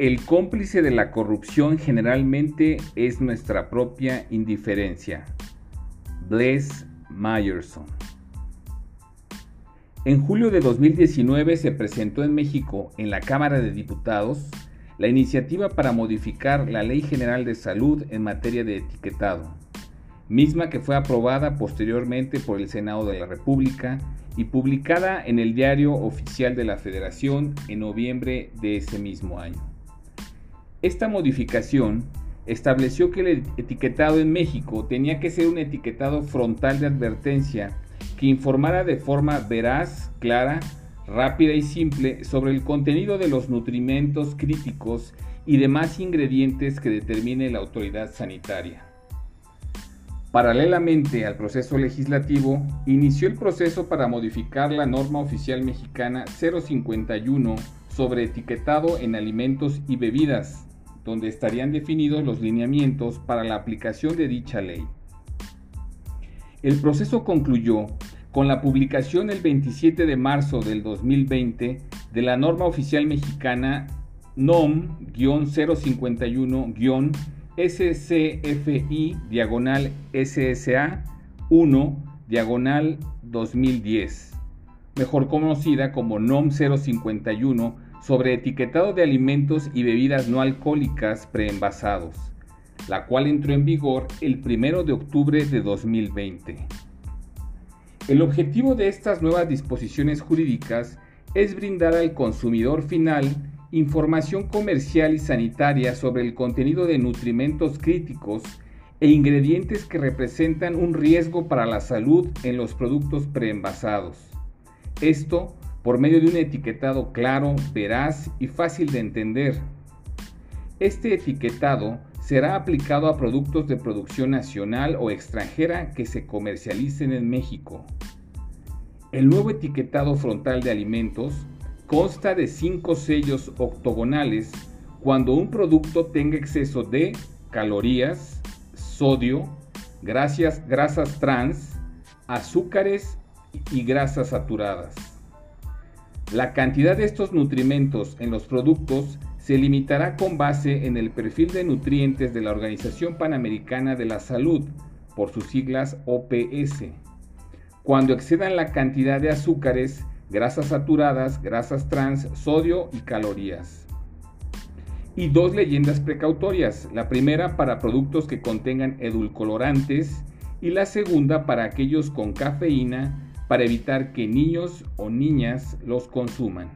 El cómplice de la corrupción generalmente es nuestra propia indiferencia. Bless Myerson. En julio de 2019 se presentó en México, en la Cámara de Diputados, la iniciativa para modificar la Ley General de Salud en materia de etiquetado, misma que fue aprobada posteriormente por el Senado de la República y publicada en el Diario Oficial de la Federación en noviembre de ese mismo año. Esta modificación estableció que el etiquetado en México tenía que ser un etiquetado frontal de advertencia que informara de forma veraz, clara, rápida y simple sobre el contenido de los nutrimentos críticos y demás ingredientes que determine la autoridad sanitaria. Paralelamente al proceso legislativo, inició el proceso para modificar la norma oficial mexicana 051 sobre etiquetado en alimentos y bebidas, donde estarían definidos los lineamientos para la aplicación de dicha ley. El proceso concluyó con la publicación el 27 de marzo del 2020 de la norma oficial mexicana NOM-051-SCFI diagonal SSA 1 diagonal 2010, mejor conocida como NOM 051 sobre etiquetado de alimentos y bebidas no alcohólicas preenvasados, la cual entró en vigor el 1 de octubre de 2020. El objetivo de estas nuevas disposiciones jurídicas es brindar al consumidor final información comercial y sanitaria sobre el contenido de nutrimentos críticos e ingredientes que representan un riesgo para la salud en los productos preenvasados. Esto por medio de un etiquetado claro, veraz y fácil de entender. Este etiquetado será aplicado a productos de producción nacional o extranjera que se comercialicen en México. El nuevo etiquetado frontal de alimentos consta de cinco sellos octogonales cuando un producto tenga exceso de calorías, sodio, grasas, grasas trans, azúcares y grasas saturadas. La cantidad de estos nutrimentos en los productos se limitará con base en el perfil de nutrientes de la Organización Panamericana de la Salud, por sus siglas OPS. Cuando excedan la cantidad de azúcares, grasas saturadas, grasas trans, sodio y calorías. Y dos leyendas precautorias, la primera para productos que contengan edulcorantes y la segunda para aquellos con cafeína, para evitar que niños o niñas los consuman.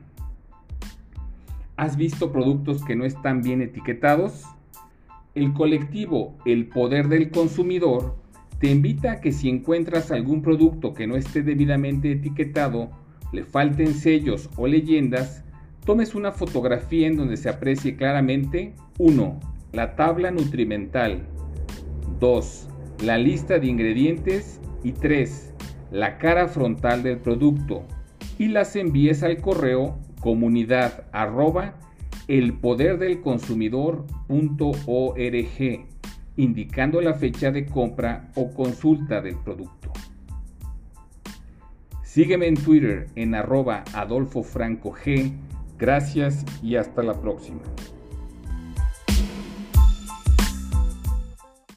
¿Has visto productos que no están bien etiquetados? El colectivo El Poder del Consumidor te invita a que si encuentras algún producto que no esté debidamente etiquetado, le falten sellos o leyendas, tomes una fotografía en donde se aprecie claramente 1. La tabla nutrimental 2. La lista de ingredientes y 3 la cara frontal del producto y las envíes al correo comunidad arroba elpoderdelconsumidor.org indicando la fecha de compra o consulta del producto. Sígueme en Twitter en arroba Adolfo Franco G. Gracias y hasta la próxima.